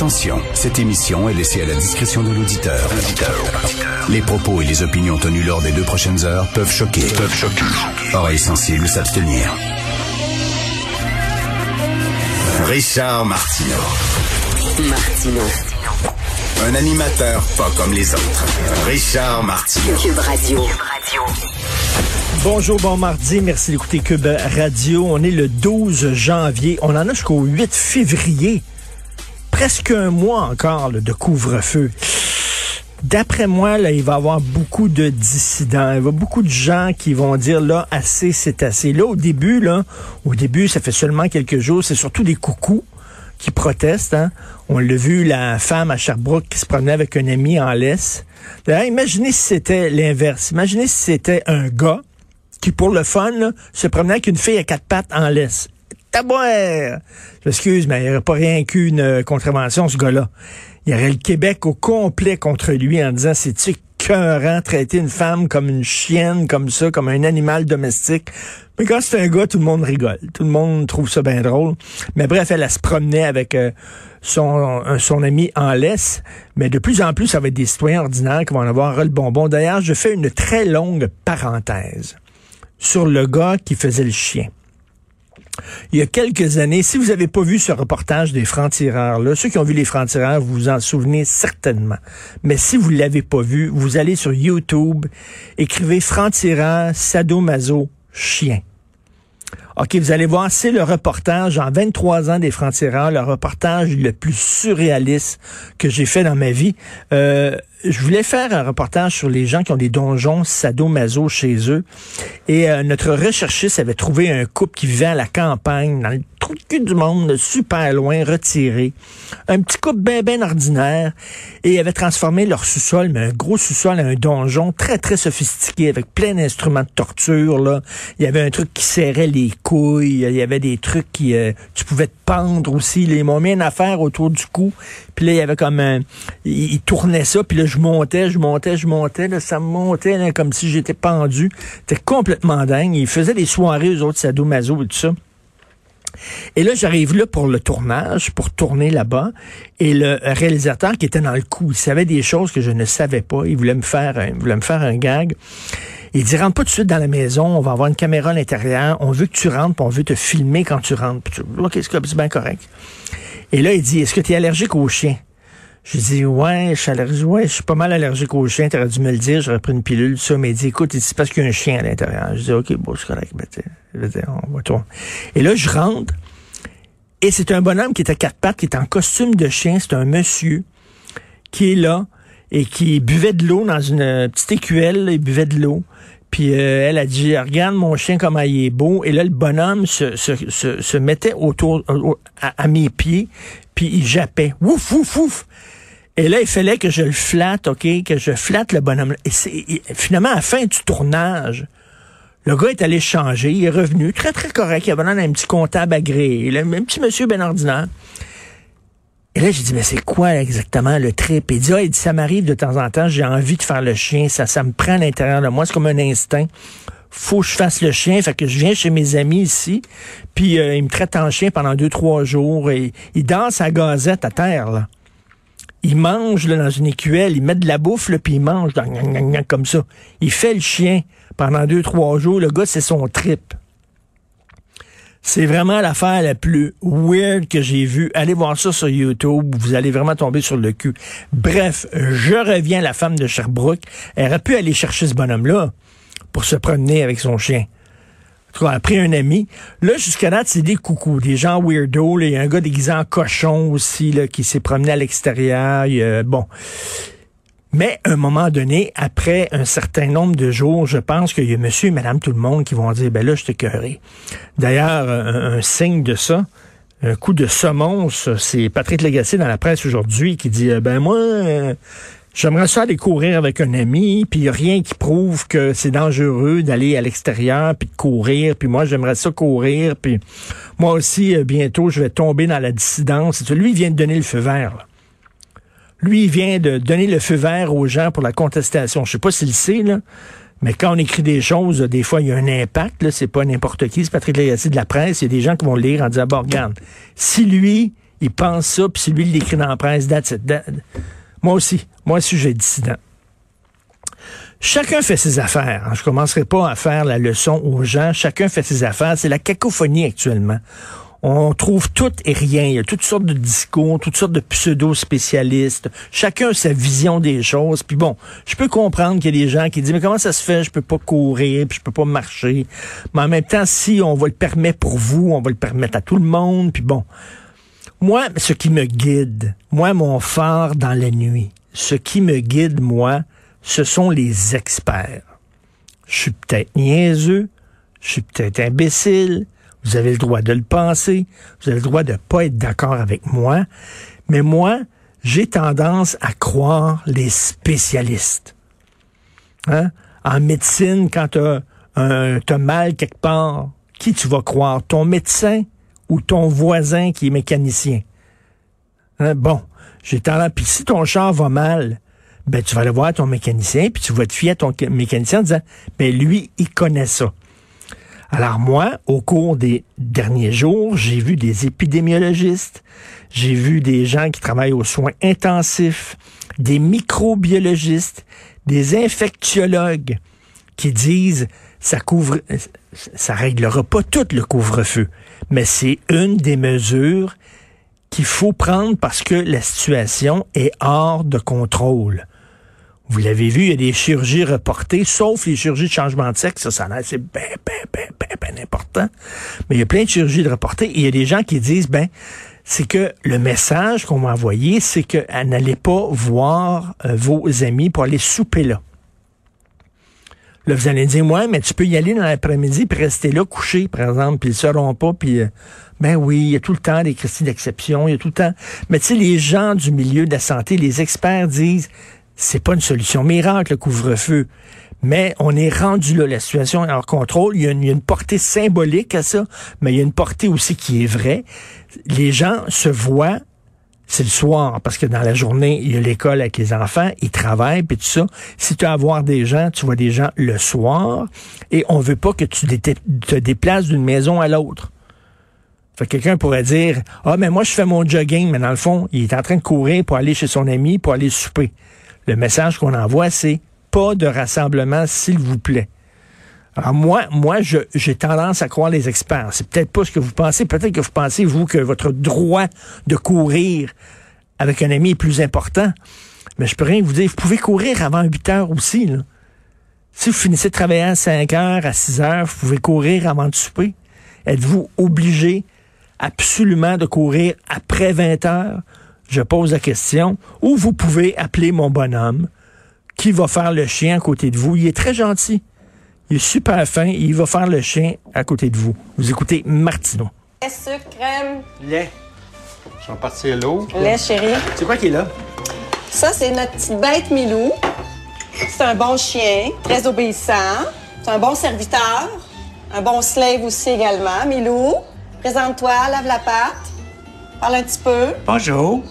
Attention, cette émission est laissée à la discrétion de l'auditeur. Les propos et les opinions tenues lors des deux prochaines heures peuvent choquer. Peuvent choquer. Oreilles sensibles s'abstenir. Richard Martineau. Martino. Un animateur pas comme les autres. Richard Martineau. Cube Radio. Bonjour, bon mardi. Merci d'écouter Cube Radio. On est le 12 janvier. On en a jusqu'au 8 février. Presque un mois encore de couvre-feu. D'après moi, là, il va y avoir beaucoup de dissidents. Il y avoir beaucoup de gens qui vont dire là, assez, c'est assez. Là, au début, là, au début, ça fait seulement quelques jours, c'est surtout des coucous qui protestent. Hein. On l'a vu, la femme à Sherbrooke qui se promenait avec un ami en laisse. Imaginez si c'était l'inverse. Imaginez si c'était un gars qui, pour le fun, se promenait avec une fille à quatre pattes en laisse. Tabouère! Je mais il n'y aurait pas rien qu'une euh, contravention, ce gars-là. Il y aurait le Québec au complet contre lui en disant, c'est-tu écœurant traiter une femme comme une chienne, comme ça, comme un animal domestique? Mais quand c'est un gars, tout le monde rigole. Tout le monde trouve ça bien drôle. Mais bref, elle, elle se promenait avec euh, son, euh, son ami en laisse. Mais de plus en plus, ça va être des citoyens ordinaires qui vont en avoir le bonbon. D'ailleurs, je fais une très longue parenthèse sur le gars qui faisait le chien. Il y a quelques années, si vous n'avez pas vu ce reportage des francs-tireurs, là, ceux qui ont vu les francs-tireurs, vous vous en souvenez certainement. Mais si vous ne l'avez pas vu, vous allez sur YouTube, écrivez francs-tireurs, sadomaso, chien. OK, vous allez voir, c'est le reportage en 23 ans des francs-tireurs, le reportage le plus surréaliste que j'ai fait dans ma vie. Euh, je voulais faire un reportage sur les gens qui ont des donjons sadomaso chez eux. Et euh, notre recherchiste avait trouvé un couple qui vivait à la campagne, de cul du monde, super loin, retiré. Un petit couple bien, bien ordinaire. Et ils avaient transformé leur sous-sol, mais un gros sous-sol, un donjon très, très sophistiqué, avec plein d'instruments de torture. Là. Il y avait un truc qui serrait les couilles. Il y avait des trucs qui... Euh, tu pouvais te pendre aussi. Ils m'ont mis autour du cou. Puis là, il y avait comme un... Ils tournaient ça, puis là, je montais, je montais, je montais, là, ça me montait là, comme si j'étais pendu. C'était complètement dingue. Ils faisaient des soirées, aux autres sadomaso et tout ça. Et là, j'arrive là pour le tournage, pour tourner là-bas, et le réalisateur qui était dans le coup, il savait des choses que je ne savais pas. Il voulait me faire, il voulait me faire un gag. Il dit rentre pas tout de suite dans la maison, on va avoir une caméra à l'intérieur, on veut que tu rentres, puis on veut te filmer quand tu rentres. Puis tu, ok, c'est bien correct. Et là, il dit, est-ce que tu es allergique aux chiens? Je dis ouais, je suis allergique, ouais, je suis pas mal allergique aux chiens, t'aurais dû me le dire, j'aurais pris une pilule, ça, mais il dit, écoute, c'est parce qu'il y a un chien à l'intérieur. Je dis, OK, bon, c'est correct, ben, on va tourner. Et là, je rentre, et c'est un bonhomme qui est à quatre pattes, qui est en costume de chien, c'est un monsieur qui est là et qui buvait de l'eau dans une petite écuelle, il buvait de l'eau. Puis euh, elle a dit, regarde mon chien comme il est beau. Et là, le bonhomme se, mettait autour à, mes pieds, puis il jappait. Ouf, ouf, ouf. Et là, il fallait que je le flatte, OK, que je flatte le bonhomme. Et, finalement, à la fin du tournage, le gars est allé changer, il est revenu, très, très correct. Il avait un petit comptable agréé, un petit monsieur bien ordinaire. Et là, j'ai dit, mais c'est quoi exactement le trip? Il dit, ah, il dit, ça m'arrive de temps en temps, j'ai envie de faire le chien, ça, ça me prend à l'intérieur de moi, c'est comme un instinct. Faut que je fasse le chien, fait que je viens chez mes amis ici, puis euh, ils me traitent en chien pendant deux, trois jours, et il danse à gazette à terre, là. Il mange là, dans une écuelle, il met de la bouffe, là, puis il mange comme ça. Il fait le chien pendant deux, trois jours. Le gars, c'est son trip. C'est vraiment l'affaire la plus weird que j'ai vue. Allez voir ça sur YouTube. Vous allez vraiment tomber sur le cul. Bref, je reviens à la femme de Sherbrooke. Elle aurait pu aller chercher ce bonhomme-là pour se promener avec son chien. Elle a pris un ami. Là, jusqu'à date, c'est des coucous, des gens weirdo. Il y a un gars déguisé en cochon aussi là, qui s'est promené à l'extérieur. Bon. Mais à un moment donné, après un certain nombre de jours, je pense qu'il y a monsieur et madame tout le monde qui vont dire, ben là, je t'ai cœuré. D'ailleurs, un, signe de ça, un coup de semonce, c'est Patrick Lagacé dans la presse aujourd'hui qui dit, ben moi, euh, J'aimerais ça aller courir avec un ami, puis rien qui prouve que c'est dangereux d'aller à l'extérieur puis de courir, puis moi j'aimerais ça courir, puis moi aussi euh, bientôt je vais tomber dans la dissidence. Lui il vient de donner le feu vert. Là. Lui, il vient de donner le feu vert aux gens pour la contestation. Je sais pas s'il le sait, là, mais quand on écrit des choses, des fois, il y a un impact. C'est pas n'importe qui. C'est Patrick Lagacé de la presse. Il y a des gens qui vont lire en disant, bon, regarde, si lui, il pense ça, puis c'est lui qui l'écrit dans la presse. That's it. That- Moi aussi. Moi j'ai dissident. Chacun fait ses affaires. hein. Je commencerai pas à faire la leçon aux gens. Chacun fait ses affaires. C'est la cacophonie actuellement. On trouve tout et rien. Il y a toutes sortes de discours, toutes sortes de pseudo-spécialistes. Chacun a sa vision des choses. Puis bon, je peux comprendre qu'il y a des gens qui disent, mais comment ça se fait? Je peux pas courir, puis je peux pas marcher. Mais en même temps, si on va le permettre pour vous, on va le permettre à tout le monde. Puis bon, moi, ce qui me guide, moi, mon phare dans la nuit, ce qui me guide, moi, ce sont les experts. Je suis peut-être niaiseux, je suis peut-être imbécile, vous avez le droit de le penser, vous avez le droit de pas être d'accord avec moi, mais moi, j'ai tendance à croire les spécialistes. Hein? En médecine, quand tu as, mal quelque part, qui tu vas croire? Ton médecin? Ou ton voisin qui est mécanicien? Hein? Bon, j'ai tendance... Puis si ton char va mal, ben tu vas aller voir ton mécanicien, puis tu vas te fier à ton mécanicien en disant, ben lui, il connaît ça. Alors moi, au cours des derniers jours, j'ai vu des épidémiologistes, j'ai vu des gens qui travaillent aux soins intensifs, des microbiologistes, des infectiologues qui disent ça couvre ça réglera pas tout le couvre-feu, mais c'est une des mesures qu'il faut prendre parce que la situation est hors de contrôle. Vous l'avez vu, il y a des chirurgies reportées, sauf les chirurgies de changement de sexe. Ça, ça c'est ben, ben, ben, ben, ben important. Mais il y a plein de chirurgies de reportées et il y a des gens qui disent, ben, c'est que le message qu'on m'a envoyé, c'est que n'allez pas voir euh, vos amis pour aller souper là. Vous allez dire, ouais, mais tu peux y aller dans l'après-midi puis rester là couché, par exemple, puis ils seront pas, puis euh, ben oui, il y a tout le temps des critiques d'exception, il y a tout le temps. Mais tu sais, les gens du milieu de la santé, les experts disent, c'est pas une solution miracle, le couvre-feu. Mais on est rendu là, la situation est hors contrôle. Il y, a une, portée symbolique à ça, mais il y a une portée aussi qui est vraie. Les gens se voient, c'est le soir, parce que dans la journée, il y a l'école avec les enfants, ils travaillent, puis tout ça. Si tu as voir des gens, tu vois des gens le soir, et on veut pas que tu te déplaces d'une maison à l'autre. Fait que quelqu'un pourrait dire, ah, mais moi, je fais mon jogging, mais dans le fond, il est en train de courir pour aller chez son ami, pour aller souper. Le message qu'on envoie, c'est pas de rassemblement, s'il vous plaît. Alors moi, moi, j'ai tendance à croire les experts. C'est peut-être pas ce que vous pensez. Peut-être que vous pensez, vous, que votre droit de courir avec un ami est plus important. Mais je peux rien vous dire. Vous pouvez courir avant 8 heures aussi. Là. Si vous finissez de travailler à 5 heures, à 6 heures, vous pouvez courir avant de souper. Êtes-vous obligé absolument de courir après 20 heures? Je pose la question. Ou vous pouvez appeler mon bonhomme qui va faire le chien à côté de vous. Il est très gentil. Il est super fin. Il va faire le chien à côté de vous. Vous écoutez Martineau. Lait, sucre, crème? Lait. Je vais partir l'eau. Lait, chérie. C'est quoi qui est là? Ça, c'est notre petite bête Milou. C'est un bon chien, très obéissant. C'est un bon serviteur. Un bon slave aussi également. Milou, présente-toi, lave la patte. Parle un petit peu. Bonjour.